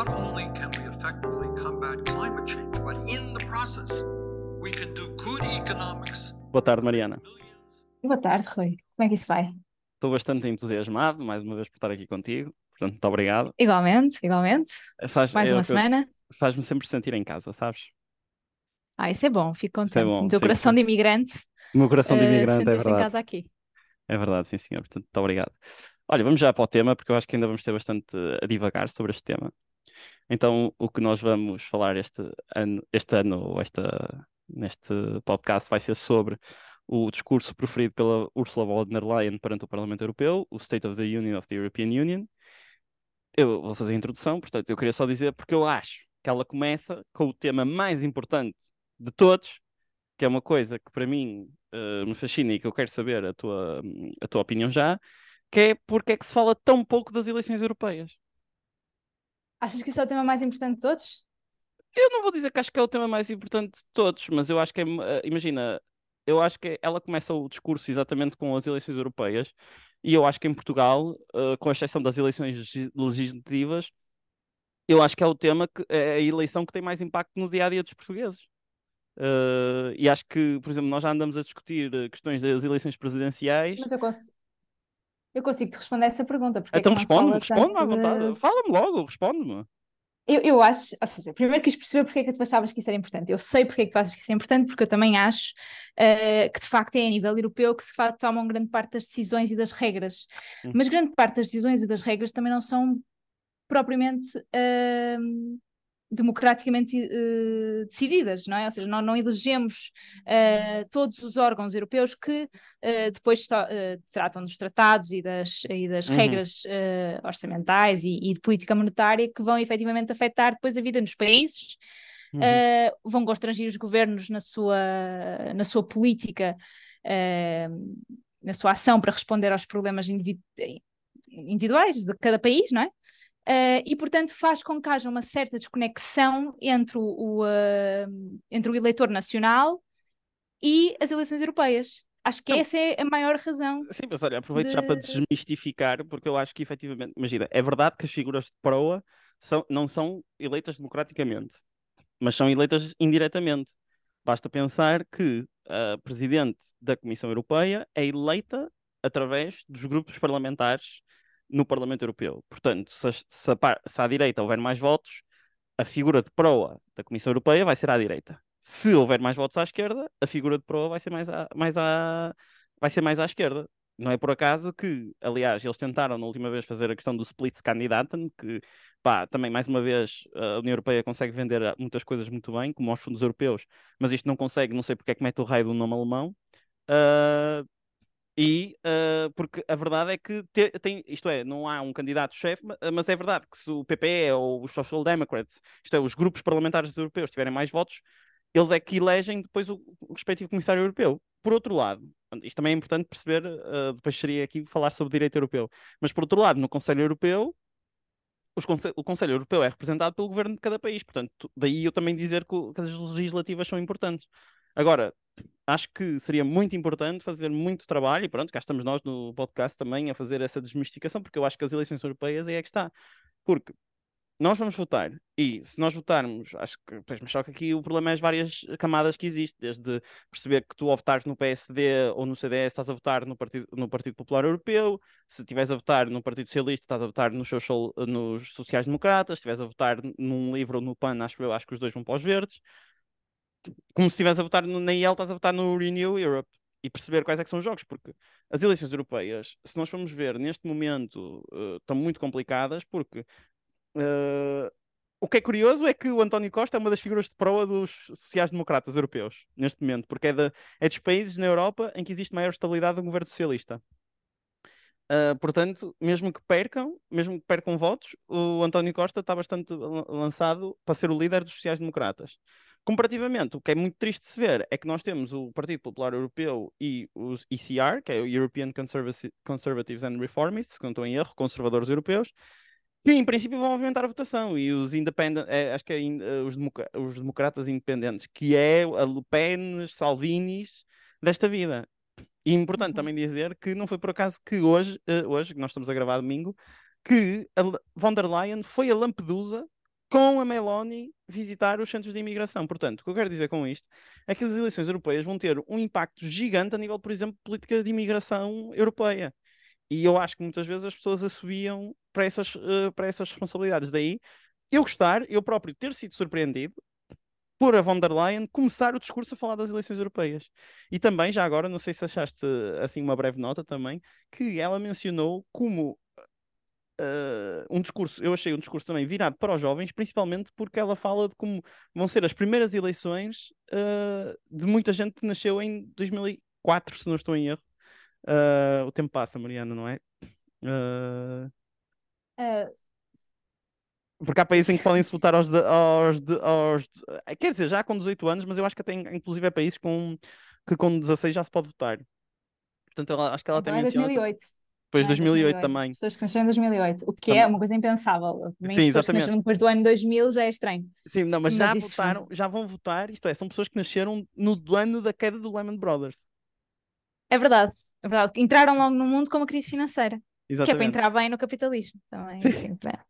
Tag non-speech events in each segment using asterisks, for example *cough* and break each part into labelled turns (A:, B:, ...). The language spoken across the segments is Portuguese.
A: not only can we effectively combat climate change, but in the process, we can do good economics.
B: Boa tarde, Mariana.
C: Boa tarde, Rui. Como é que isso vai?
B: Estou bastante entusiasmado, mais uma vez, por estar aqui contigo. Portanto, muito obrigado.
C: Igualmente, igualmente.
B: Faz,
C: Mais
B: é
C: uma
B: eu-
C: semana.
B: Faz-me sempre sentir em casa, sabes?
C: Ah, isso é bom, fico
B: é
C: contente.
B: bom,
C: No teu
B: sim,
C: coração
B: sim.
C: de imigrante,
B: O meu coração de
C: eh,
B: imigrante, é
C: sentir-se em
B: verdade.
C: casa aqui.
B: É verdade, sim, senhor. Portanto, muito obrigado. Olha, vamos já para o tema, porque eu acho que ainda vamos ter bastante a divagar sobre este tema. Então, o que nós vamos falar este ano, este ano esta, neste podcast vai ser sobre o discurso proferido pela Ursula von der Leyen perante o Parlamento Europeu, o State of the Union of the European Union. Eu vou fazer a introdução, portanto, eu queria só dizer porque eu acho que ela começa com o tema mais importante de todos, que é uma coisa que para mim eh, me fascina e que eu quero saber a tua, a tua opinião já, que é porque é que se fala tão pouco das eleições europeias.
C: Achas que isso é o tema mais importante de todos?
B: Eu não vou dizer que acho que é o tema mais importante de todos, mas eu acho que é, eh, imagina, eu acho que ela começa o discurso exatamente com as eleições europeias, e eu acho que em Portugal, eh, com exceção das eleições legi- legislativas, eu acho que é o tema que é a eleição que tem mais impacto no dia a dia dos portugueses. Eh, e acho que, por exemplo, nós já andamos a discutir questões das eleições presidenciais.
C: Mas eu eu consigo te responder essa pergunta. Porque é
B: Então
C: fala
B: responde-me, responde-me à
C: tanto de-
B: vontade. Fala-me logo, responde-me.
C: Eu, eu acho, ou seja, primeiro quis perceber porque é que tu achavas que isso era importante. Eu sei porque é que tu achas que isso é importante, porque eu também acho eh, que de facto é a nível europeu que se tomam grande parte das decisões e das regras.
B: Hum.
C: Mas grande parte das decisões e das regras também não são propriamente eh, democraticamente eh, decididas, não é? Ou seja, nós não elegemos eh, todos os órgãos europeus que eh, depois só, tratam dos tratados e das, e das
B: Uhum.
C: regras orçamentais e, e de política monetária que vão efetivamente afetar depois a vida nos países,
B: Uhum.
C: vão constrangir os governos na sua, na sua política, na sua ação para responder aos problemas individu- individuais de cada país, não é? Eh, e, portanto, faz com que haja uma certa desconexão entre o, eh, entre o eleitor nacional e as eleições europeias. Acho que
B: Não.
C: essa é a maior razão.
B: Sim, mas olha, aproveito já para
C: de-
B: desmistificar, porque eu acho que efetivamente, imagina, é verdade que as figuras de proa são, não são eleitas democraticamente, mas são eleitas indiretamente. Basta pensar que a presidente da Comissão Europeia é eleita através dos grupos parlamentares no Parlamento Europeu. Portanto, se, se a se à direita houver mais votos, a figura de proa da Comissão Europeia vai ser à direita. Se houver mais votos à esquerda, a figura de proa vai ser mais à, mais à, vai ser mais à esquerda. Não é por acaso que, aliás, eles tentaram na última vez fazer a questão do Splitskandidaten, que, pá, também mais uma vez a União Europeia consegue vender ah, muitas coisas muito bem, como aos fundos europeus, mas isto não consegue, não sei porque é que mete o raio do nome alemão. Ah, e ah, porque a verdade é que te- tem, isto é, não há um candidato-chefe, ma- mas é verdade que se o PPE ou os Social Democrats, isto é, os grupos parlamentares europeus tiverem mais votos, eles é que elegem depois o, o respectivo comissário europeu. Por outro lado, isto também é importante perceber, ah, depois seria aqui falar sobre o direito europeu, mas por outro lado, no Conselho Europeu, os conse- o Conselho Europeu é representado pelo governo de cada país, portanto, daí eu também dizer que, que as legislativas são importantes. Agora, acho que seria muito importante fazer muito trabalho, e pronto, cá estamos nós no podcast também a fazer essa desmistificação, porque eu acho que as eleições europeias é que está. Porque nós vamos votar, e se nós votarmos, acho que, pois, mas só que aqui o problema é as várias camadas que existem, desde perceber que tu ao votares no PSD ou no CDS estás a votar no Partido, no Partido Popular Europeu, se estiveres a votar no Partido Socialista estás a votar nos, social, nos sociais-democratas, se estiveres a votar num livro ou no PAN, acho eu, acho que os dois vão para os verdes, como se estivesse a votar no, na IEL, estás a votar no Renew Europe. E perceber quais é que são os jogos, porque as eleições europeias, se nós formos ver neste momento, eh, estão muito complicadas, porque eh, o que é curioso é que o António Costa é uma das figuras de proa dos sociais-democratas europeus, neste momento, porque é, da- é dos países na Europa em que existe maior estabilidade do governo socialista. Uh, portanto, mesmo que percam, mesmo que percam votos, o António Costa está bastante lan- lançado para ser o líder dos sociais-democratas. Comparativamente, o que é muito triste de se ver é que nós temos o Partido Popular Europeu e os ECR, que é o European Conservati- Conservatives and Reformists, se não estou em erro, conservadores europeus, que em princípio vão aumentar a votação e os independent, é, acho que é eh, os, os democratas independentes, que é a Le Pen, Salvinis desta vida. E importante
C: Uhum.
B: também dizer que não foi por acaso que hoje, eh, hoje, que nós estamos a gravar domingo, que a von der Leyen foi a Lampedusa com a Meloni visitar os centros de imigração. Portanto, o que eu quero dizer com isto é que as eleições europeias vão ter um impacto gigante a nível, por exemplo, de de imigração europeia. E eu acho que muitas vezes as pessoas assobiam para essas, uh, para essas responsabilidades. Daí, eu gostar, eu próprio ter sido surpreendido por a von der Leyen começar o discurso a falar das eleições europeias. E também, já agora, não sei se achaste assim uma breve nota também, que ela mencionou como uh, um discurso, eu achei um discurso também virado para os jovens, principalmente porque ela fala de como vão ser as primeiras eleições uh, de muita gente que nasceu em 2004, se não estou em erro. Uh, o tempo passa, Mariana, não é? Porque há países em que podem-se votar aos, de, aos, de, aos de... Quer dizer, já com 18 anos, mas eu acho que até inclusive é países com, que com 16 já se pode votar. Portanto, ela, acho que ela até
C: é
B: menciona.
C: 2008.
B: Depois
C: é,
B: 2008,
C: 2008
B: também.
C: Pessoas que nasceram em 2008, o que é uma coisa impensável. Também
B: Sim,
C: pessoas
B: exatamente.
C: que nasceram depois do ano 2000 já é estranho.
B: Sim, não, mas,
C: Mas
B: já votaram, já vão votar, isto é, são pessoas que nasceram no ano da queda do Lehman Brothers.
C: É verdade, é verdade. Entraram logo no mundo com uma crise financeira, que é para
B: Exatamente.
C: entrar bem no capitalismo também,
B: Sim.
C: assim, para,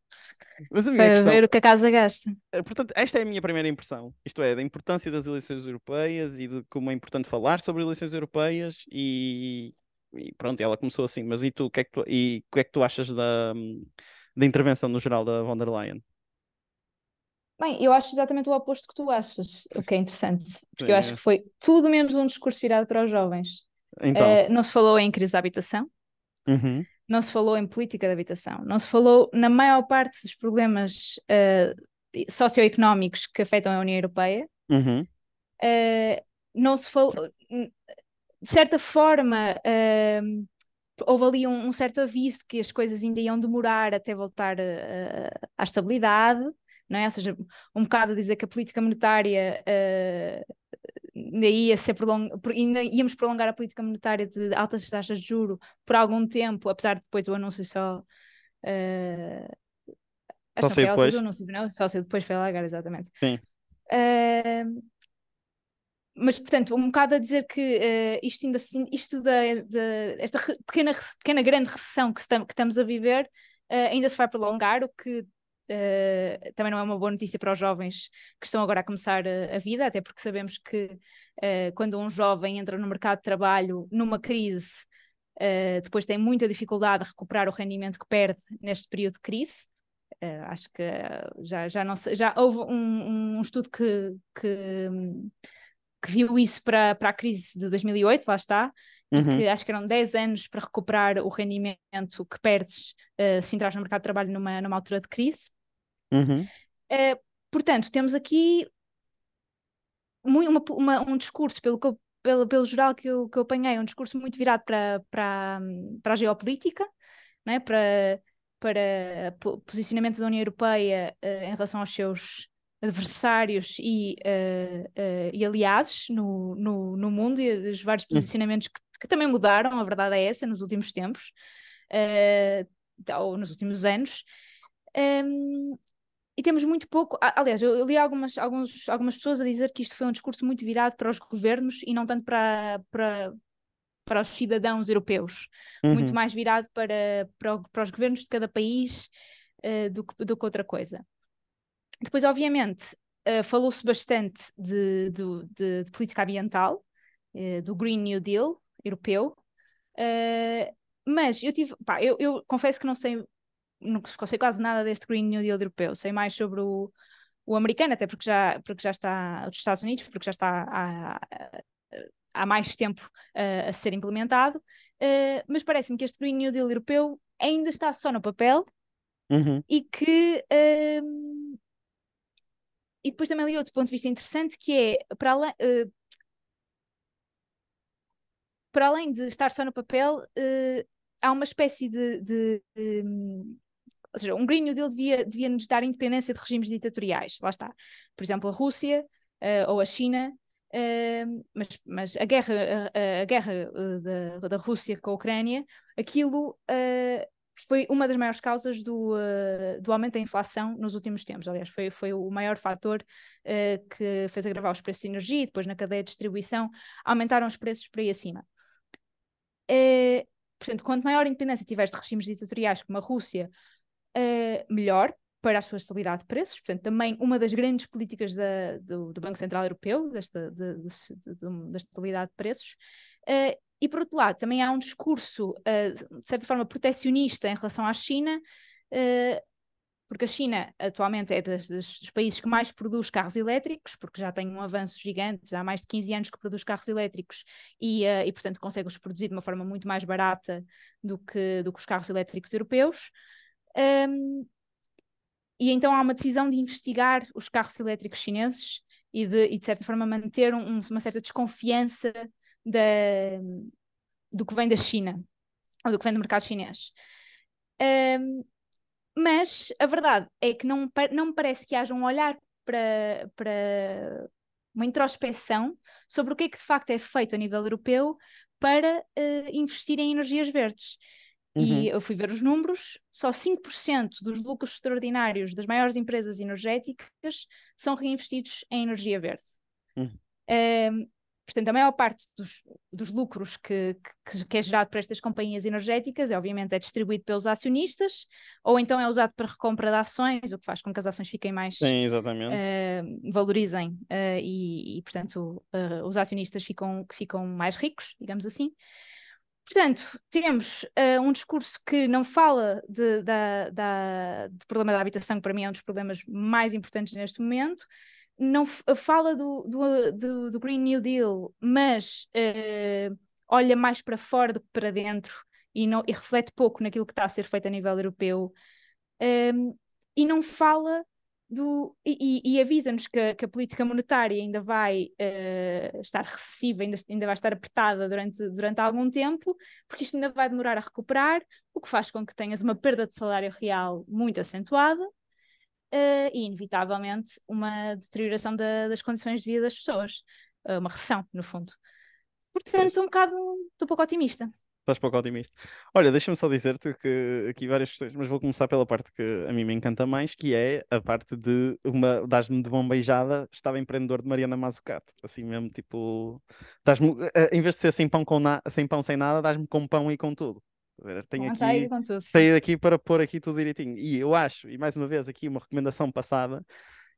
B: Mas a minha
C: para
B: questão,
C: ver o que a casa gasta.
B: Eh, Portanto, esta é a minha primeira impressão. Isto é, da importância das eleições europeias e de como é importante falar sobre eleições europeias e, e pronto, ela começou assim. Mas e tu, o que é que tu, e que é que tu achas da, da intervenção no geral da von der Leyen?
C: Bem, eu acho exatamente o oposto que tu achas, o que é interessante, porque eu
B: Sim,
C: acho
B: é.
C: que foi tudo menos um discurso virado para os jovens.
B: Então,
C: Eh, não se falou em crise da habitação,
B: uhum,
C: não se falou em política de habitação, não se falou na maior parte dos problemas eh, socioeconómicos que afetam a União Europeia,
B: uhum,
C: eh, não se falou, de certa forma, eh, houve ali um, um certo aviso que as coisas ainda iam demorar até voltar eh, à estabilidade, não é? Ou seja, um bocado a dizer que a política monetária eh, ainda ia ser prolong... ainda íamos prolongar a política monetária de altas taxas de juro por algum tempo, apesar de depois o anúncio só eh,
B: Só saiu depois.
C: anúncio, não? Só saiu depois foi a Lagarde, exatamente.
B: sim,
C: mas, portanto, um bocado a dizer que eh, isto ainda assim, isto da, da- esta pequena, pequena grande recessão que, estam- que estamos a viver eh, ainda se vai prolongar, o que eh, também não é uma boa notícia para os jovens que estão agora a começar a, a vida, até porque sabemos que eh, quando um jovem entra no mercado de trabalho numa crise, eh, depois tem muita dificuldade a recuperar o rendimento que perde neste período de crise. Acho que já, já, não já houve um, um estudo que, que, que viu isso para, para a crise de 2008, lá está,
B: uhum,
C: e que acho que eram 10 anos para recuperar o rendimento que perdes eh, se entras no mercado de trabalho numa, numa altura de crise.
B: uhum,
C: Eh, portanto, temos aqui mui- uma- uma- um discurso, pelo, que eu- pelo, pelo geral que eu, que eu apanhei, um discurso muito virado para, para, para a geopolítica, não é? para, para o posicionamento da União Europeia eh, em relação aos seus adversários e, eh, eh, e aliados no, no, no mundo e os vários
B: Hum.
C: posicionamentos que, que também mudaram, a verdade é essa, nos últimos tempos, eh, ou nos últimos anos. Em, e temos muito pouco. Aliás, eu li algumas, alguns, algumas pessoas a dizer que isto foi um discurso muito virado para os governos e não tanto para, para, para os cidadãos europeus. Muito
B: uhum.
C: mais virado para, para, para os governos de cada país do, que, do que outra coisa. Depois, obviamente, eh, falou-se bastante de, do- de, de política ambiental, eh, do Green New Deal europeu. Eh, mas eu tive, pá, eu, eu confesso que não sei, não sei quase nada deste Green New Deal europeu, sei mais sobre o, o americano, até porque já, porque já está, dos Estados Unidos, porque já está há, há mais tempo a ser implementado, mas parece-me que este Green New Deal europeu ainda está só no papel
B: Uhum.
C: e que e depois também ali outro ponto de vista interessante que é para além, eh, para além de estar só no papel, eh, há uma espécie de, de- de, ou seja, um Green New Deal devia, devia nos dar independência de regimes ditatoriais, lá está. Por exemplo, a Rússia eh, ou a China, eh, mas, mas a guerra, a, a guerra da, da Rússia com a Ucrânia, aquilo foi uma das maiores causas do, eh, do aumento da inflação nos últimos tempos. Aliás, foi, foi o maior fator eh, que fez agravar os preços de energia e depois na cadeia de distribuição aumentaram os preços por aí acima. Eh, portanto, quanto maior independência tiveres de regimes ditatoriais como a Rússia, melhor, para a sua estabilidade de preços. Portanto, também uma das grandes políticas da, do, do, Banco Central Europeu, desta, de, de, de, da estabilidade de preços. E, por outro lado, também há um discurso, uh, de certa forma, protecionista em relação à China, uh, porque a China atualmente é das, dos países que mais produz carros elétricos, porque já tem um avanço gigante, há mais de 15 anos que produz carros elétricos e, uh, e portanto, consegue-os produzir de uma forma muito mais barata do que, do que os carros elétricos europeus. Um, e então há uma decisão de investigar os carros elétricos chineses e de, e de certa forma, manter um, uma certa desconfiança da, do que vem da China, ou do que vem do mercado chinês. Um, mas a verdade é que não, não me parece que haja um olhar para, para uma introspeção sobre o que é que de facto é feito a nível europeu para uh, investir em energias verdes. Uhum. E eu fui ver os números, só 5% dos lucros extraordinários das maiores empresas energéticas são reinvestidos em energia verde. Uhum. Portanto, a maior parte dos, dos lucros que, que, que, é gerado por estas companhias energéticas, é, obviamente, é distribuído pelos acionistas, ou então é usado para recompra de ações, o que faz com que as ações fiquem mais.
B: Sim, exatamente.
C: Uh, valorizem uh, e, e, portanto, uh, os acionistas ficam, ficam mais ricos, digamos assim. Portanto, temos um discurso que não fala de, da, da, de problema da habitação, que para mim é um dos problemas mais importantes neste momento, não fala do, do, do, do, Green New Deal, mas uh, olha mais para fora do que para dentro e, não, e reflete pouco naquilo que está a ser feito a nível europeu um, ehm, e não fala do e, e avisa-nos que, que, a política monetária ainda vai uh, estar recessiva, ainda, ainda vai estar apertada durante, durante algum tempo, porque isto ainda vai demorar a recuperar, o que faz com que tenhas uma perda de salário real muito acentuada uh, e, inevitavelmente, uma deterioração da, das condições de vida das pessoas. Uh, uma recessão, no fundo. Portanto, estou um bocado, estou pouco otimista.
B: Estás pouco otimista. Olha, deixa-me só dizer-te que aqui várias questões, mas vou começar pela parte que a mim me encanta mais, que é a parte de uma dás-me de bombeijada, estava empreendedor de Mariana Mazzucato. Assim mesmo, tipo, dás-me, eh, em vez de ser sem pão, com na, sem pão sem nada, dás-me com pão e com tudo. Tenho aqui, saí daqui para pôr aqui tudo direitinho. E eu acho, e mais uma vez aqui uma recomendação passada,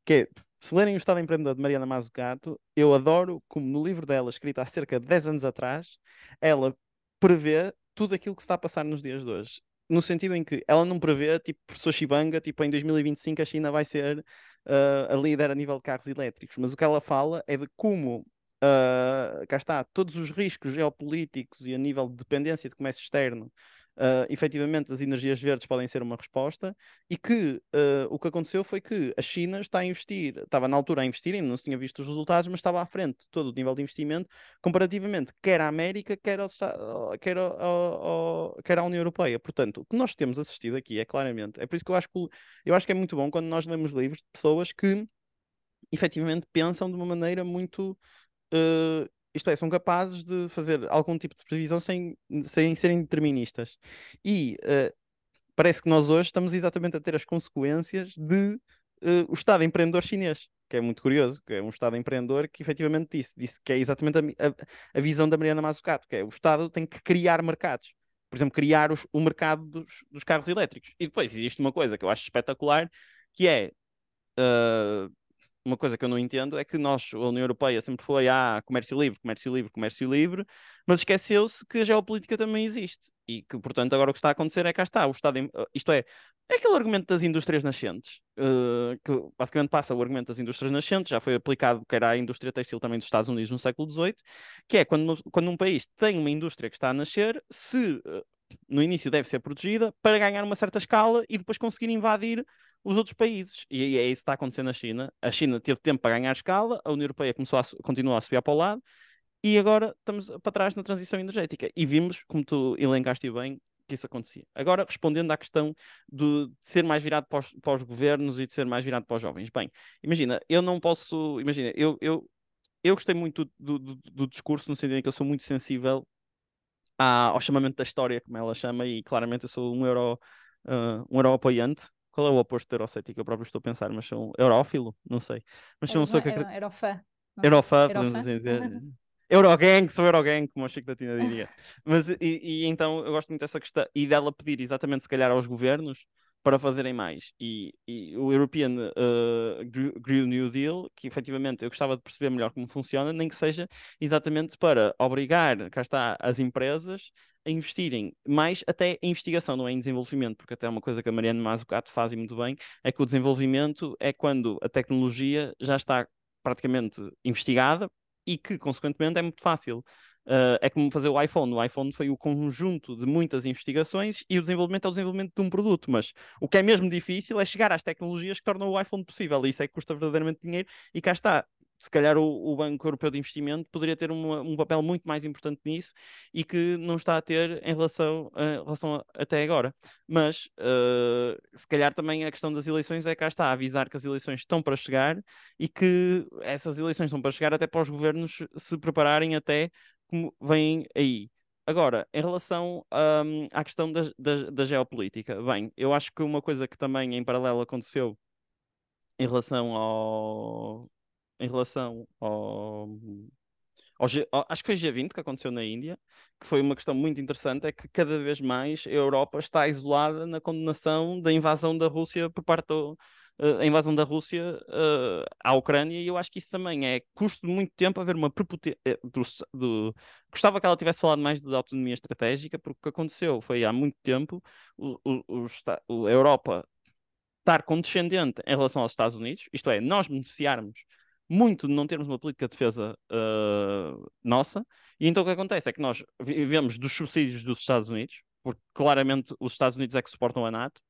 B: que é, se lerem o Estado Empreendedor de Mariana Mazzucato, eu adoro como no livro dela, escrito há cerca de 10 anos atrás, ela prevê tudo aquilo que se está a passar nos dias de hoje. No sentido em que ela não prevê, tipo, professor Shibanga, tipo, em 2025 a China vai ser uh, a líder a nível de carros elétricos. Mas o que ela fala é de como uh, cá está, todos os riscos geopolíticos e a nível de dependência de comércio externo uh, efetivamente as energias verdes podem ser uma resposta e que uh, o que aconteceu foi que a China está a investir, estava na altura a investir, ainda não se tinha visto os resultados, mas estava à frente de todo o nível de investimento, comparativamente quer à América, quer, ao, quer, ao, ao, quer à União Europeia. Portanto, o que nós temos assistido aqui é claramente, é por isso que eu acho que, eu acho que é muito bom quando nós lemos livros de pessoas que efetivamente pensam de uma maneira muito Uh, isto é, são capazes de fazer algum tipo de previsão sem, sem serem deterministas. E uh, parece que nós hoje estamos exatamente a ter as consequências de uh, o Estado empreendedor chinês, que é muito curioso, que é um Estado empreendedor que efetivamente disse, disse que é exatamente a, a, a visão da Mariana Mazzucato, que é o Estado tem que criar mercados. Por exemplo, criar os, o mercado dos, dos carros elétricos. E depois existe uma coisa que eu acho espetacular, que é Uh, uma coisa que eu não entendo é que nós, a União Europeia, sempre foi ah, comércio livre, comércio livre, comércio livre, mas esqueceu-se que a geopolítica também existe e que, portanto, agora o que está a acontecer é cá está, o Estado, ah, isto é, é aquele argumento das indústrias nascentes, uh, que basicamente passa o argumento das indústrias nascentes, já foi aplicado que era a indústria textil também dos Estados Unidos no século XVIII, que é quando, quando um país tem uma indústria que está a nascer, se uh, no início deve ser protegida para ganhar uma certa escala e depois conseguir invadir os outros países. E é isso que está acontecendo na China. A China teve tempo para ganhar escala, a União Europeia começou a, continuou a subir para o lado, e agora estamos para trás na transição energética. E vimos, como tu elencaste bem, que isso acontecia. Agora, respondendo à questão de, de ser mais virado para os, para os, governos e de ser mais virado para os jovens. Bem, imagina, eu não posso. Imagina, eu, eu, eu gostei muito do, do, do discurso, no sentido em que eu sou muito sensível à, ao chamamento da história, como ela chama, e claramente eu sou um euro, uh, um euro apoiante qual é o oposto de eurocético? Eu próprio estou a pensar, mas sou eurófilo? Não sei. Mas um sou que.
C: Eurofã.
B: Eurofã, podemos assim dizer. *laughs* Eurogang, sou Eurogang, como o Chico da Tina diria. Mas, e, e, então eu gosto muito dessa questão, e dela pedir exatamente, se calhar, aos governos, para fazerem mais. E, e o European uh, Green New Deal, que efetivamente eu gostava de perceber melhor como funciona, nem que seja exatamente para obrigar, cá está, as empresas a investirem mais até em investigação, não é em desenvolvimento, porque até uma coisa que a Mariana Mazzucato faz e muito bem, é que o desenvolvimento é quando a tecnologia já está praticamente investigada e que, consequentemente, é muito fácil Uh, é como fazer o iPhone. O iPhone foi o conjunto de muitas investigações e o desenvolvimento é o desenvolvimento de um produto. Mas o que é mesmo difícil é chegar às tecnologias que tornam o iPhone possível. E isso é que custa verdadeiramente dinheiro. E cá está se calhar o, o, Banco Europeu de Investimento poderia ter uma, um papel muito mais importante nisso e que não está a ter em relação, relação a, até agora. Mas uh, se calhar também a questão das eleições é cá está, a avisar que as eleições estão para chegar e que essas eleições estão para chegar até para os governos se prepararem até como aí. Agora, em relação um, à questão da, da, da, geopolítica, bem, eu acho que uma coisa que também em paralelo aconteceu em relação ao. Em relação ao, ao acho que foi G20 que aconteceu na Índia, que foi uma questão muito interessante, é que cada vez mais a Europa está isolada na condenação da invasão da Rússia por parte do, a invasão da Rússia uh, à Ucrânia, e eu acho que isso também é custo de muito tempo haver uma prepotência. Eh, do... Gostava que ela tivesse falado mais de autonomia estratégica, porque o que aconteceu foi há muito tempo o, o, o, a Europa estar condescendente em relação aos Estados Unidos, isto é, nós beneficiarmos muito de não termos uma política de defesa uh, nossa, e então o que acontece é que nós vivemos dos subsídios dos Estados Unidos, porque claramente os Estados Unidos é que suportam a NATO,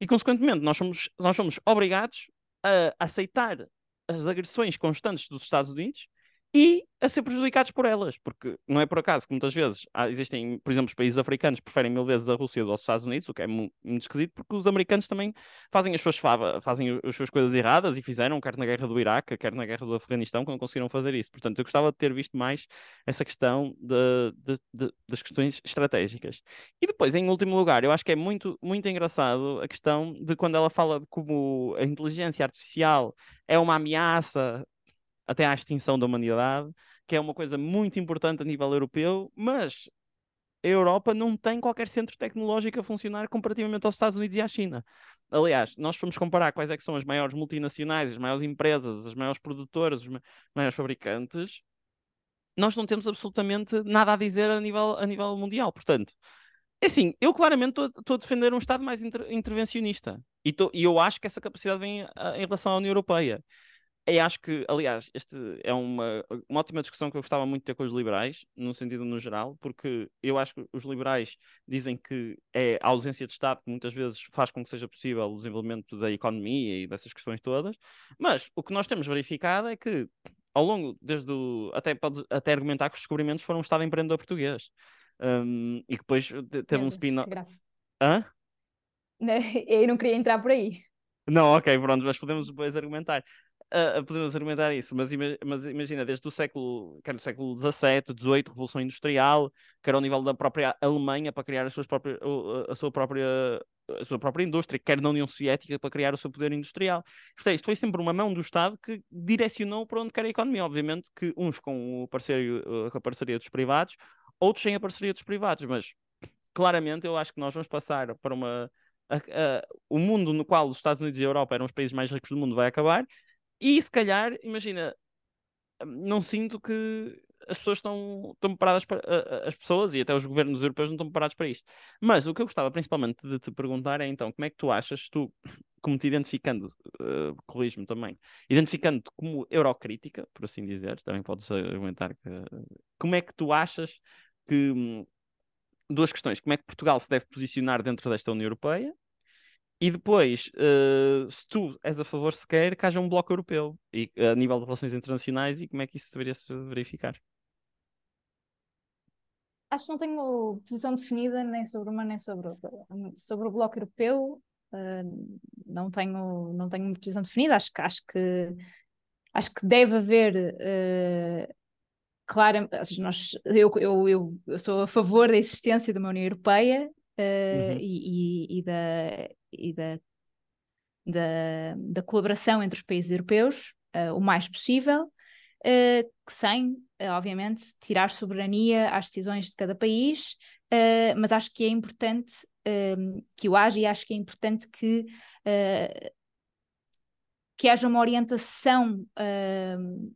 B: e, consequentemente, nós somos, nós somos obrigados a aceitar as agressões constantes dos Estados Unidos e a ser prejudicados por elas, porque não é por acaso que muitas vezes há, existem, por exemplo, os países africanos preferem mil vezes a Rússia do que os Estados Unidos, o que é muito, muito esquisito, porque os americanos também fazem as suas fazem as suas coisas erradas e fizeram, quer na guerra do Iraque, quer na guerra do Afeganistão, que não conseguiram fazer isso. Portanto, eu gostava de ter visto mais essa questão de, de, de, das questões estratégicas. E depois, em último lugar, eu acho que é muito, muito engraçado a questão de quando ela fala de como a inteligência artificial é uma ameaça até à extinção da humanidade, que é uma coisa muito importante a nível europeu, mas a Europa não tem qualquer centro tecnológico a funcionar comparativamente aos Estados Unidos e à China. Aliás, nós fomos comparar quais é são as maiores multinacionais, as maiores empresas, as maiores produtoras, os maiores fabricantes, nós não temos absolutamente nada a dizer a nível, a nível mundial. Portanto, é assim, eu claramente estou a defender um Estado mais inter intervencionista. E, tô, e eu acho que essa capacidade vem a, em relação à União Europeia. E acho que, aliás, este é uma, uma ótima discussão que eu gostava muito de ter com os liberais, no sentido no geral, porque eu acho que os liberais dizem que é a ausência de Estado que muitas vezes faz com que seja possível o desenvolvimento da economia e dessas questões todas, mas o que nós temos verificado é que ao longo, desde o, até pode até argumentar que os descobrimentos foram um Estado empreendedor português. Um, e que depois teve um spin-off. Hã? *laughs*
C: Eu não queria entrar por aí.
B: Não, ok, pronto, mas podemos depois argumentar uh, podemos argumentar isso, mas, ima mas, imagina, desde o século, quer do século XVII, XVIII, Revolução Industrial, quer ao nível da própria Alemanha para criar as suas próprias, a, sua própria, a sua própria indústria, quer na União Soviética para criar o seu poder industrial. Isto, isto foi sempre uma mão do Estado que direcionou para onde quer a economia. Obviamente que uns com, o parceiro, com a parceria dos privados, outros sem a parceria dos privados, mas claramente eu acho que nós vamos passar para uma. O mundo no qual os Estados Unidos e a Europa eram os países mais ricos do mundo vai acabar e se calhar, imagina, não sinto que as pessoas estão, estão preparadas para as pessoas e até os governos europeus não estão preparados para isto. Mas o que eu gostava principalmente de te perguntar é então, como é que tu achas, tu, *coughs* como te identificando, uh, corrijo-me também, identificando-te como eurocrítica, por assim dizer, também podes argumentar que. Como é que tu achas que. Hum, duas questões. Como é que Portugal se deve posicionar dentro desta União Europeia e depois, uh, se tu és a favor sequer que haja um bloco europeu e, a nível de relações internacionais e como é que isso deveria se verificar?
C: Acho que não tenho posição definida nem sobre uma nem sobre outra. Sobre o bloco europeu, uh, não tenho não tenho uma posição definida. Acho que acho que acho que deve haver uh, claro, nós, eu, eu, eu, eu, sou a favor da existência de uma União Europeia uh, uhum. e, e, e, da, e da, da, da colaboração entre os países europeus uh, o mais possível, uh, sem, uh, obviamente, tirar soberania às decisões de cada país, mas acho que é importante um, que o haja e acho que é importante que, que haja uma orientação uh,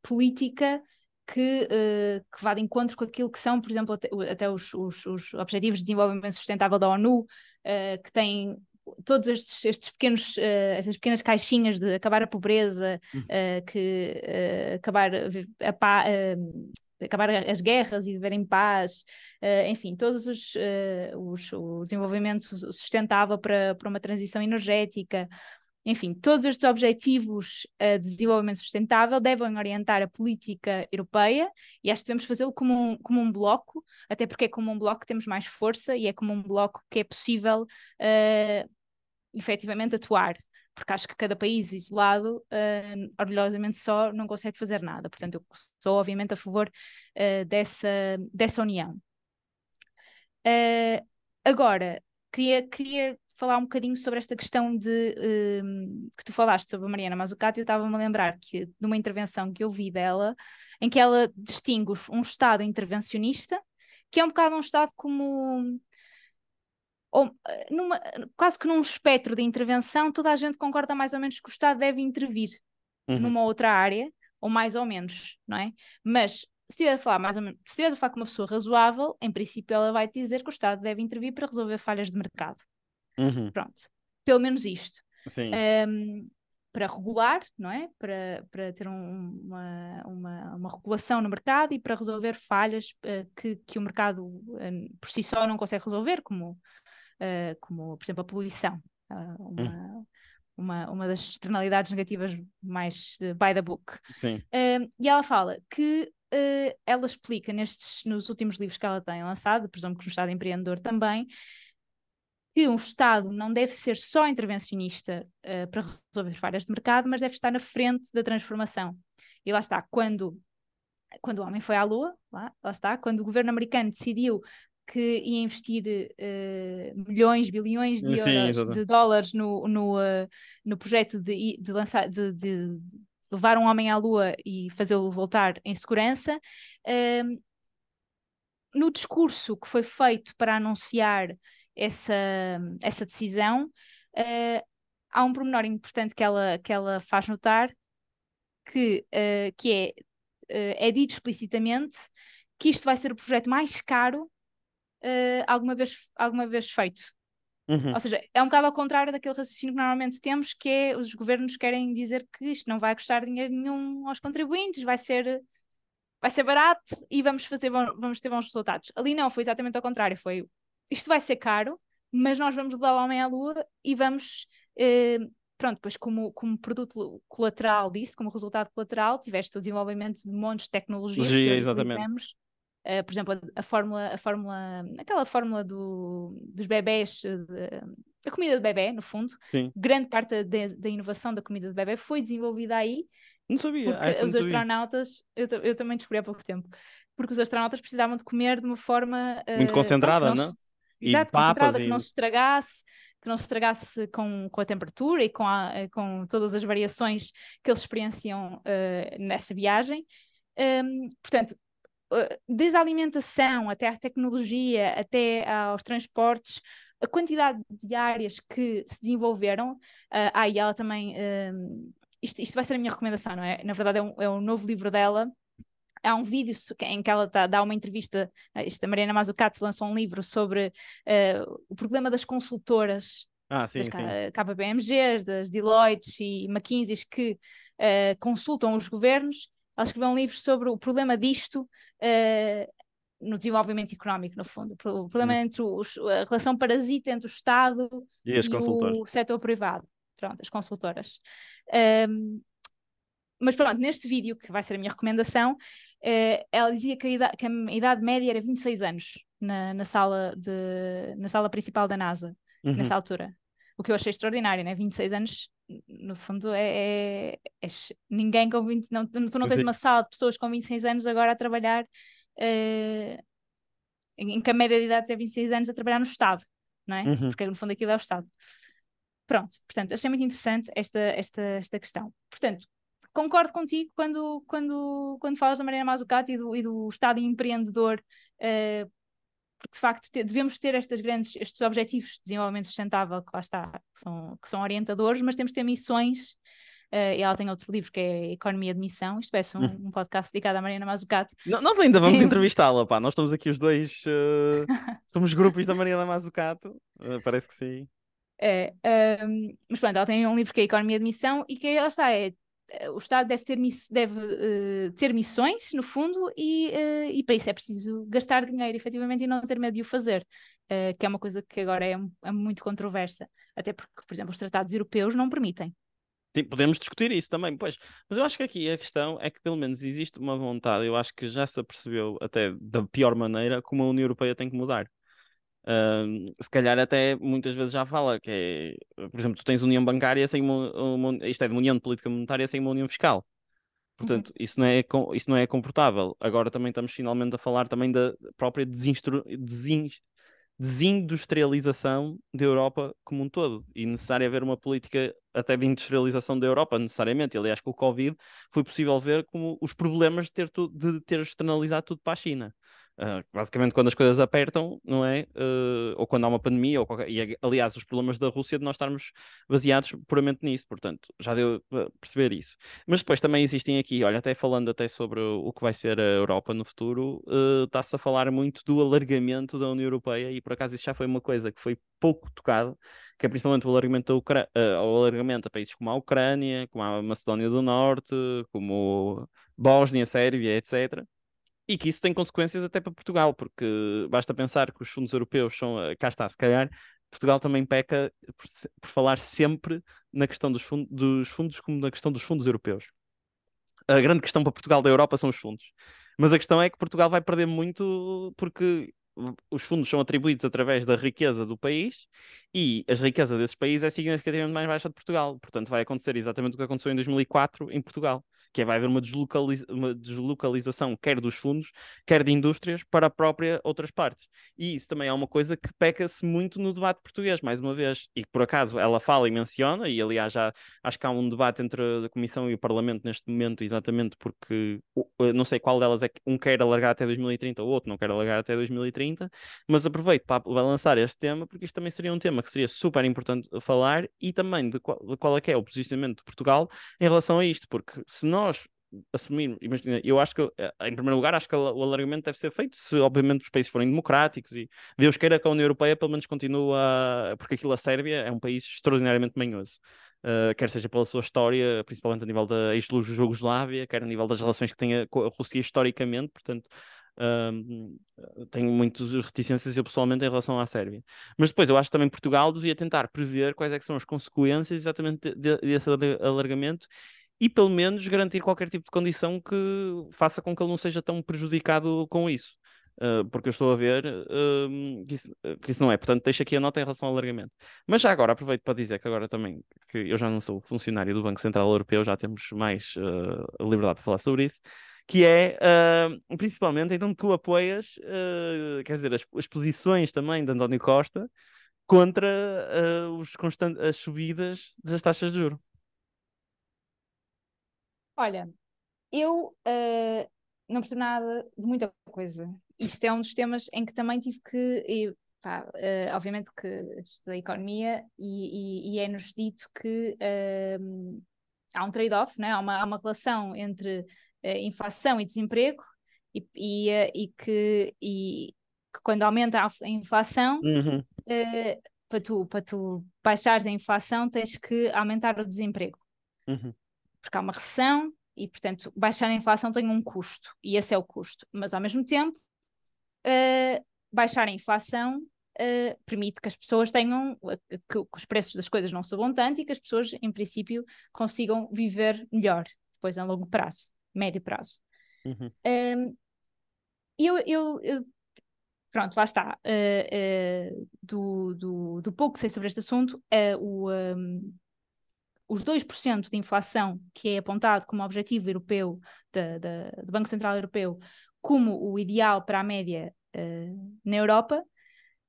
C: política que, uh, que vá de encontro com aquilo que são, por exemplo, até, até os, os, os, Objetivos de Desenvolvimento Sustentável da ONU, uh, que têm todos estes, estes pequenos, uh, estas pequenas caixinhas de acabar a pobreza, uhum. que acabar a, a, acabar as guerras e viver em paz, enfim, todos os, os, o desenvolvimento sustentável para, para uma transição energética, enfim, todos estes objetivos uh, de desenvolvimento sustentável devem orientar a política europeia e acho que devemos fazê-lo como um, como um bloco, até porque é como um bloco que temos mais força e é como um bloco que é possível uh, efetivamente atuar. Porque acho que cada país isolado, uh, orgulhosamente só, não consegue fazer nada. Portanto, eu sou obviamente a favor uh, dessa, dessa união. agora, queria, queria falar um bocadinho sobre esta questão de um, que tu falaste sobre a Mariana Mazzucato, eu estava-me a lembrar que de uma intervenção que eu vi dela, em que ela distingue um Estado intervencionista, que é um bocado um Estado como ou, numa, quase que num espectro de intervenção, toda a gente concorda mais ou menos que o Estado deve intervir uhum. numa outra área, ou mais ou menos, não é? Mas se estiver a falar mais ou menos, se estiver a falar com uma pessoa razoável, em princípio ela vai dizer que o Estado deve intervir para resolver falhas de mercado.
B: Uhum.
C: Pronto. Pelo menos isto.
B: Sim.
C: Um, para regular, não é? Para, para ter um, uma, uma, uma regulação no mercado e para resolver falhas uh, que, que o mercado uh, por si só não consegue resolver, como, uh, como por exemplo, a poluição. uma, uhum. uma, uma das externalidades negativas mais by the book.
B: Sim.
C: e ela fala que ela explica nestes, nos últimos livros que ela tem lançado, presumo que no Estado Empreendedor também, que um Estado não deve ser só intervencionista uh, para resolver falhas de mercado, mas deve estar na frente da transformação. E lá está, quando, quando o homem foi à Lua, lá, lá está, quando o governo americano decidiu que ia investir uh, milhões, bilhões de, euros, de dólares no, no, uh, no projeto de, de lançar, de, de, levar um homem à Lua e fazê-lo voltar em segurança. Uh, no discurso que foi feito para anunciar essa, essa decisão, uh, há um pormenor importante que ela, que ela faz notar, que, uh, que é, uh, é dito explicitamente que isto vai ser o projeto mais caro alguma, vez, alguma vez feito.
B: Uhum.
C: Ou seja, é um bocado ao contrário daquele raciocínio que normalmente temos, que é os governos querem dizer que isto não vai custar dinheiro nenhum aos contribuintes, vai ser, vai ser barato e vamos, fazer, vamos ter bons resultados. Ali não, foi exatamente ao contrário, foi isto vai ser caro, mas nós vamos levar o homem à lua e vamos. Eh, pronto, depois como, como produto colateral disso, como resultado colateral, tiveste o desenvolvimento de montes de tecnologias que hoje utilizamos. Uh, por exemplo, a, a, fórmula, a fórmula, aquela fórmula do, dos bebés, de, a comida de bebê, no fundo,
B: Sim.
C: grande parte da inovação da comida de bebê foi desenvolvida aí.
B: Não sabia.
C: Porque os astronautas, eu, eu, também descobri há pouco tempo, porque os astronautas precisavam de comer de uma forma
B: muito uh, concentrada, não?
C: Exato, concentrada, e... que não se estragasse, que não se estragasse com, com a temperatura e com, a, com todas as variações que eles experienciam uh, nessa viagem. Um, portanto, uh, desde a alimentação até à tecnologia, até aos transportes, a quantidade de áreas que se desenvolveram, uh, ah, e ela também, um, isto, isto vai ser a minha recomendação, não é? Na verdade é um, é um novo livro dela, há um vídeo em que ela tá, dá uma entrevista, esta Mariana Mazzucato lançou um livro sobre uh, o problema das consultoras
B: ah, sim,
C: das
B: sim.
C: KPMGs, das Deloitte e McKinseys que uh, consultam os governos. Ela escreveu um livro sobre o problema disto uh, no desenvolvimento económico, no fundo. O problema hum. entre os, a relação parasita entre o Estado
B: e, e
C: o setor privado. Pronto, as consultoras. Um, mas pronto, neste vídeo, que vai ser a minha recomendação, uh, ela dizia que a, idade, que a, idade, média era 26 anos na, na, sala, de, na sala principal da NASA, uhum. nessa altura. O que eu achei extraordinário, né? 26 anos, no fundo, é, é, é ninguém com 20. Não, tu não tens Sim. uma sala de pessoas com 26 anos agora a trabalhar. Uh, em que a média de idade é 26 anos a trabalhar no Estado, não é? Uhum. Porque no fundo aquilo é o Estado. Pronto, portanto, achei muito interessante esta, esta, esta questão. Portanto, concordo contigo quando, quando, quando falas da Mariana Mazzucato e do, e do estado empreendedor uh, porque de facto te, devemos ter estas grandes, estes objetivos de desenvolvimento sustentável que lá está, que são, que são orientadores, mas temos de ter missões Uh, e ela tem outro livro que é Economia de Missão. Isto parece um, hum. um podcast dedicado à Mariana Mazzucato.
B: nós ainda vamos entrevistá-la, pá. Nós estamos aqui os dois, uh, *laughs* somos grupos da Mariana Mazzucato, uh, parece que sim.
C: É, um, mas pronto, ela tem um livro que é Economia de Missão e que ela está, é o Estado deve ter, miss deve, uh, ter missões, no fundo, e, uh, e para isso é preciso gastar dinheiro, efetivamente, e não ter medo de o fazer, uh, que é uma coisa que agora é, é, muito controversa, até porque, por exemplo, os tratados europeus não permitem.
B: Sim, podemos discutir isso também, pois. Mas eu acho que aqui a questão é que pelo menos existe uma vontade, eu acho que já se apercebeu até da pior maneira como a União Europeia tem que mudar. Uh, se calhar até muitas vezes já fala que é, por exemplo, tu tens união bancária sem uma, uma isto é de união de política monetária sem uma união fiscal. Portanto, uhum. isso, não é, isso não é comportável. Agora também estamos finalmente a falar também da própria desinstru, desin, desindustrialização da Europa como um todo e necessário haver uma política até de industrialização da Europa, necessariamente. Aliás, com o Covid foi possível ver como os problemas de ter, de ter externalizado tudo para a China. Uh, basicamente, quando as coisas apertam, não é? Uh, ou quando há uma pandemia, ou qualquer... e aliás, os problemas da Rússia de nós estarmos baseados puramente nisso, portanto, já deu para perceber isso. Mas depois também existem aqui, olha, até falando até sobre o que vai ser a Europa no futuro, uh, está-se a falar muito do alargamento da União Europeia, e por acaso isso já foi uma coisa que foi pouco tocado, que é principalmente o alargamento, da Ucra... o alargamento a países como a Ucrânia, como a Macedónia do Norte, como Bósnia, Sérvia, etc e que isso tem consequências até para Portugal, porque basta pensar que os fundos europeus são, eh, cá está, se calhar, Portugal também peca por, por falar sempre na questão dos, fund dos fundos como na questão dos fundos europeus. A grande questão para Portugal da Europa são os fundos. Mas a questão é que Portugal vai perder muito porque os fundos são atribuídos através da riqueza do país e a riqueza desses países é significativamente mais baixa de Portugal. Portanto, vai acontecer exatamente o que aconteceu em 2004 em Portugal que é, vai haver uma, uma deslocalização quer dos fundos, quer de indústrias para a própria outras partes. E isso também é uma coisa que peca-se muito no debate português, mais uma vez, e que por acaso ela fala e menciona, e aliás já acho que há um debate entre a Comissão e o Parlamento neste momento, exatamente porque não sei qual delas é que um quer alargar até 2030, o outro não quer alargar até 2030, mas aproveito para lançar este tema, porque isto também seria um tema que seria super importante falar e também de qual, de qual é que é o posicionamento de Portugal em relação a isto, porque se nós nós assumirmos, imagina, eu acho que, eh, em primeiro lugar, acho que o alargamento deve ser feito se, obviamente, os países forem democráticos e Deus queira que a União Europeia, pelo menos, continue a. Porque aquilo, a Sérvia, é um país extraordinariamente manhoso. Uh, quer seja pela sua história, principalmente a nível da ex-Jugoslávia, quer a nível das relações que tem com a Rússia historicamente, portanto, uh, tenho muitas reticências eu pessoalmente em relação à Sérvia. Mas depois eu acho que também Portugal devia tentar prever quais é são as consequências exatamente desse alargamento e pelo menos garantir qualquer tipo de condição que faça com que ele não seja tão prejudicado com isso. Uh, porque eu estou a ver uh, que, isso, que, isso, não é. Portanto, deixo aqui a nota em relação ao alargamento. Mas já agora aproveito para dizer que agora também que eu já não sou funcionário do Banco Central Europeu, já temos mais uh, liberdade para falar sobre isso. Que é principalmente então tu apoias, quer dizer, as, as, posições também de António Costa contra os as subidas das taxas de juros.
C: Olha, eu uh, não percebo nada de muita coisa. Isto é um dos temas em que também tive que. E, pá, uh, obviamente que estudei economia e, e, e é-nos dito que uh, há um trade-off, né? há, uma, há uma relação entre inflação e desemprego e, e, e que, e, que quando aumenta a inflação. Uhum. para tu, para tu baixares a inflação, tens que aumentar o desemprego. Uhum porque há uma recessão e, portanto, baixar a inflação tem um custo, e esse é o custo. Mas, ao mesmo tempo, uh, baixar a inflação uh, permite que as pessoas tenham, que, que, os preços das coisas não subam tanto e que as pessoas, em princípio, consigam viver melhor, depois a longo prazo, médio prazo. Uhum. Uh, eu, eu, eu, pronto, lá está. Uh, do, do, do pouco que sei sobre este assunto, o, um, os 2% de inflação que é apontado como objetivo europeu do Banco Central Europeu como o ideal para a média uh, na Europa,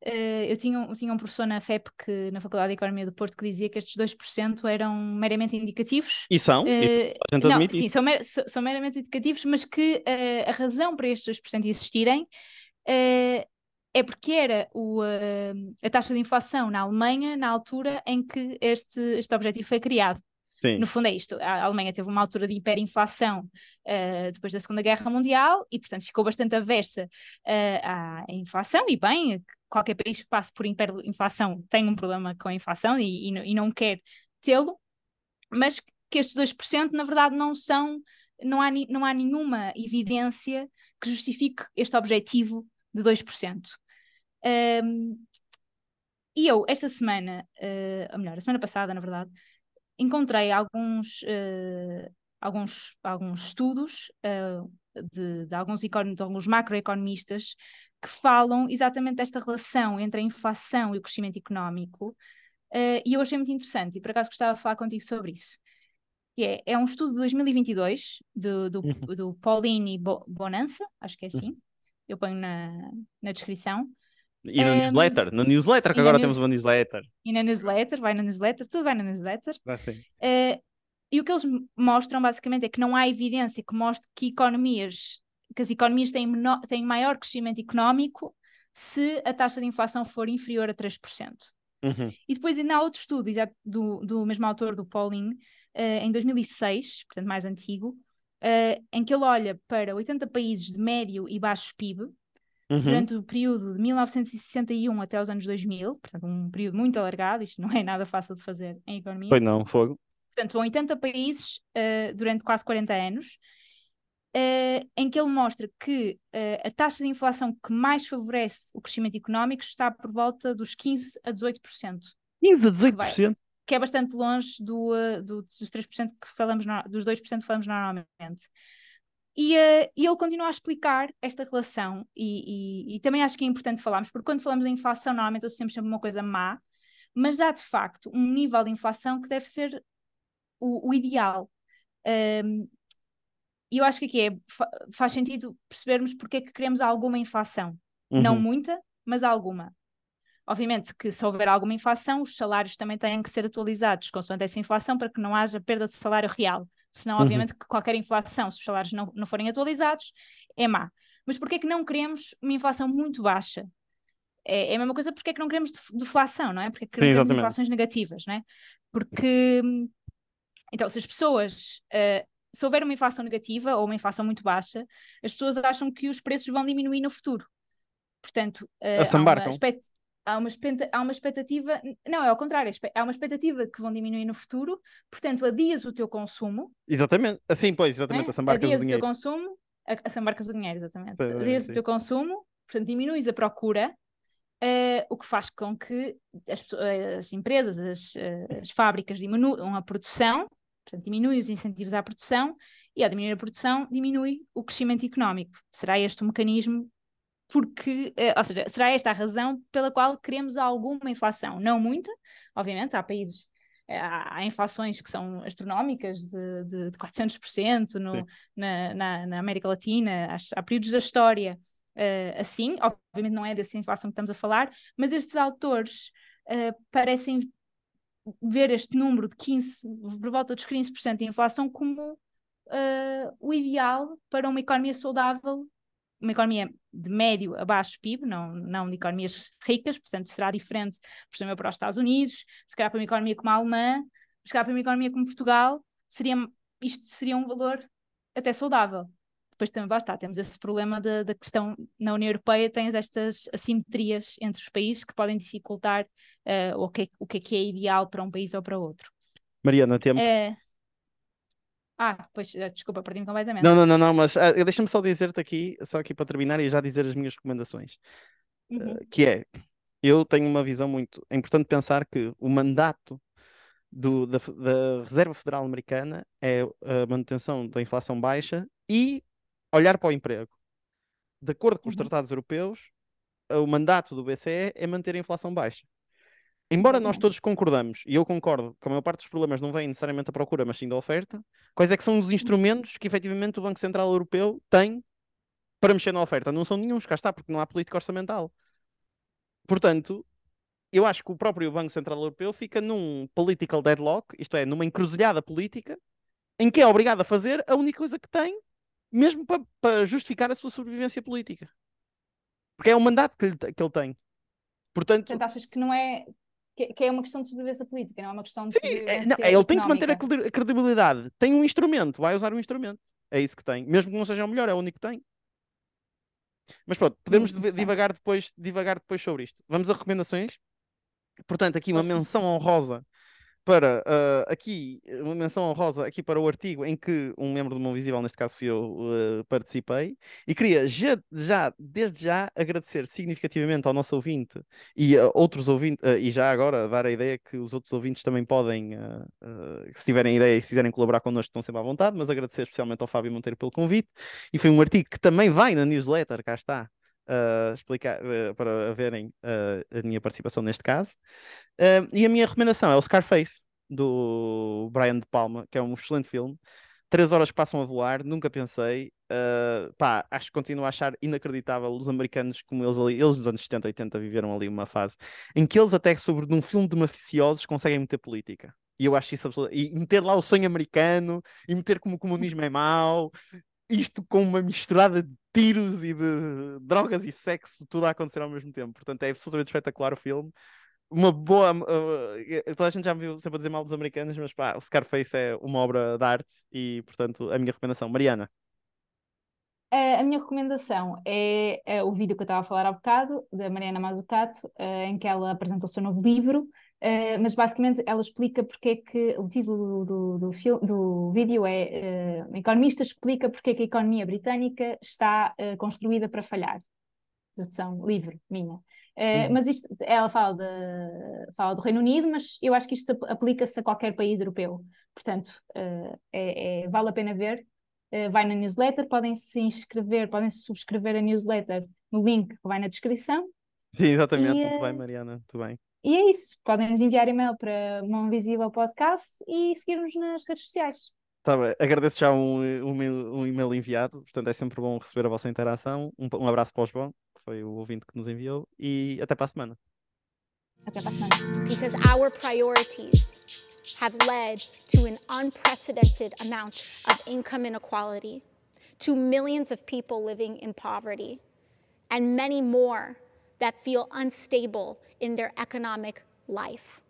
C: uh, eu tinha, eu tinha um professor na FEP, que, na Faculdade de Economia do Porto, que dizia que estes 2% eram meramente indicativos.
B: E são? Uh, a gente
C: não, sim, são, mer são, meramente indicativos, mas que a razão para estes 2% existirem é porque era o, uh, a taxa de inflação na Alemanha na altura em que este, este objetivo foi criado.
B: Sim.
C: No fundo é isto, a Alemanha teve uma altura de hiperinflação uh, depois da Segunda Guerra Mundial e, portanto, ficou bastante aversa uh, à inflação e bem, qualquer país que passe por hiperinflação tem um problema com a inflação e, e, e não quer tê-lo, mas que estes 2% na verdade não são, não há, não há nenhuma evidência que justifique este objetivo de 2%. Um, e eu, esta semana, uh, ou melhor, a semana passada, na verdade, encontrei alguns, uh, alguns, alguns estudos uh, de, de, alguns, de alguns macroeconomistas que falam exatamente desta relação entre a inflação e o crescimento económico, uh, e eu achei muito interessante, e por acaso gostava de falar contigo sobre isso. E é, é um estudo de 2022 do, do, uhum. do Pauline Bonanza, acho que é assim, uhum. eu ponho na, na descrição,
B: e na um, newsletter, na newsletter, que agora news... temos uma newsletter.
C: E na newsletter, vai na newsletter, tudo vai na newsletter.
B: Vai sim.
C: Uh, e o que eles mostram basicamente é que não há evidência que mostre que economias, que as economias têm, menor, têm maior crescimento económico se a taxa de inflação for inferior a 3%.
B: Uhum.
C: E depois ainda há outro estudo do, do mesmo autor, do Pauling, uh, em 2006, portanto mais antigo, uh, em que ele olha para 80 países de médio e baixo PIB, Uhum. durante o período de 1961 até os anos 2000, portanto, um período muito alargado, isto não é nada fácil de fazer em economia.
B: Foi não, fogo.
C: Portanto, são 80 países uh, durante quase 40 anos, uh, em que ele mostra que uh, a taxa de inflação que mais favorece o crescimento económico está por volta dos 15 a 18%.
B: 15 a 18%? Que, vai,
C: que é bastante longe do, do, dos 3% que falamos, no, dos 2% que falamos normalmente. E, uh, e ele continua a explicar esta relação, e, e, e, também acho que é importante falarmos, porque quando falamos em inflação, normalmente associamos sempre uma coisa má, mas há de facto um nível de inflação que deve ser o, o ideal. Um, e eu acho que aqui é, fa faz sentido percebermos porque é que queremos alguma inflação. Uhum. Não muita, mas alguma. Obviamente que se houver alguma inflação, os salários também têm que ser atualizados consoante essa inflação para que não haja perda de salário real. Senão, uhum. obviamente, que qualquer inflação, se os salários não, não forem atualizados, é má. Mas porquê é que não queremos uma inflação muito baixa? É, é a mesma coisa porque é que não queremos deflação, não é? Porque é que queremos inflações negativas, não é? Porque, então, se as pessoas, uh, se houver uma inflação negativa ou uma inflação muito baixa, as pessoas acham que os preços vão diminuir no futuro. Portanto, uh, há uma, há uma, há uma expectativa, não, é ao contrário, há uma expectativa de que vão diminuir no futuro, portanto, adias o teu consumo.
B: Exatamente, assim, pois, exatamente, é? assambarcas
C: adias o teu consumo, assambarcas o dinheiro, exatamente. Sim, adias sim. o teu consumo, portanto, diminuis a procura, uh, o que faz com que as, as empresas, as, as fábricas diminuam a produção, portanto, diminui os incentivos à produção, e ao diminuir a produção, diminui o crescimento económico. Será este o mecanismo porque, eh, ou seja, será esta a razão pela qual queremos alguma inflação? Não muita, obviamente, há países, eh, há, inflações que são astronómicas de, de, de 400% no, na, na, na, América Latina, há, há períodos da história uh, assim, obviamente não é dessa inflação que estamos a falar, mas estes autores uh, parecem ver este número de 15, por volta dos 15% de inflação como uh, o ideal para uma economia saudável uma economia de médio a baixo PIB, não, não de economias ricas, portanto será diferente, por exemplo, para os Estados Unidos, se calhar para uma economia como a Alemã, se calhar para uma economia como Portugal, seria, isto seria um valor até saudável. Depois também basta, temos esse problema da, da questão na União Europeia, tens estas assimetrias entre os países que podem dificultar uh, o, que, o que é que é ideal para um país ou para outro.
B: Mariana, tempo?
C: É, ah, pois, eh, desculpa, perdi-me completamente.
B: Não, não, não, não mas uh, deixa-me só dizer-te aqui, só aqui para terminar e já dizer as minhas recomendações. Uhum. Uh, que é, eu tenho uma visão muito. É importante pensar que o mandato do, da, da, Reserva Federal Americana é a manutenção da inflação baixa e olhar para o emprego. De acordo com os uhum. tratados europeus, o mandato do BCE é manter a inflação baixa. Embora nós todos concordamos, e eu concordo, que a maior parte dos problemas não vem necessariamente da procura, mas sim da oferta, quais é que são os instrumentos que efetivamente o Banco Central Europeu tem para mexer na oferta? Não são nenhum, cá está, porque não há política orçamental. Portanto, eu acho que o próprio Banco Central Europeu fica num political deadlock, isto é, numa encruzilhada política, em que é obrigado a fazer a única coisa que tem, mesmo para, para justificar a sua sobrevivência política. Porque é o mandato que, que ele tem. Portanto,
C: Portanto, achas que não é que, que, é uma questão de sobrevivência política, não é uma questão de
B: sim,
C: sobrevivência
B: é, não, ele tem que manter a
C: económica.
B: credibilidade. Tem um instrumento, vai usar um instrumento. É isso que tem. Mesmo que não seja o melhor, é o único que tem. Mas pronto, podemos divagar depois, divagar depois sobre isto. Vamos a recomendações. Portanto, aqui uma menção honrosa para uh, aqui, uma menção honrosa aqui para o artigo em que um membro do Mão Visível, neste caso fui eu, uh, participei, e queria já, já, desde já, agradecer significativamente ao nosso ouvinte e a outros ouvintes, uh, e já agora dar a ideia que os outros ouvintes também podem, se tiverem ideia e se quiserem colaborar connosco, estão sempre à vontade, mas agradecer especialmente ao Fábio Monteiro pelo convite, e foi um artigo que também vai na newsletter, cá está, uh, explicar, uh, para verem uh, a minha participação neste caso. e a minha recomendação é o Scarface, do Brian De Palma, que é um excelente filme. Três horas passam a voar, nunca pensei. pá, acho que continuo a achar inacreditável os americanos como eles ali, eles nos anos 70, 80 viveram ali uma fase em que eles até sobre num filme de mafiosos conseguem meter política. E eu acho isso absoluto. E meter lá o sonho americano, e meter como o comunismo é mau, isto com uma misturada de tiros e de drogas e sexo, tudo a acontecer ao mesmo tempo. Portanto, é absolutamente espetacular o filme. Uma boa. Uh, toda a gente já me viu sempre a dizer mal dos americanos, mas pá, o Scarface é uma obra de arte e, portanto, a minha recomendação. Mariana.
C: A minha recomendação é, é o vídeo que eu estava a falar há bocado, da Mariana Mazzucato, eh, em que ela apresenta o seu novo livro, Uh, mas basicamente ela explica porque é que o título do, do, do, do vídeo é uh, Economista explica porque é que a economia britânica está uh, construída para falhar. Tradução livre, minha. Uhum. Mas isto, ela fala, de, fala do Reino Unido, mas eu acho que isto aplica-se a qualquer país europeu. Portanto, é, é, vale a pena ver. vai na newsletter, podem se inscrever, podem se subscrever a newsletter no link que vai na descrição.
B: Sim, exatamente, e, muito bem, Mariana, muito bem.
C: E é isso. Podem nos enviar e-mail para Mão Visível Podcast e seguir-nos nas redes sociais.
B: Tá bem. Agradeço já um, um, um, e-mail enviado, portanto é sempre bom receber a vossa interação. Um, um abraço para o João, que foi o ouvinte que nos enviou, e até para a semana.
C: Até para a semana.
D: Because our priorities have led to an unprecedented amount of income inequality, to millions of people living in poverty, and many more that feel unstable in their economic life.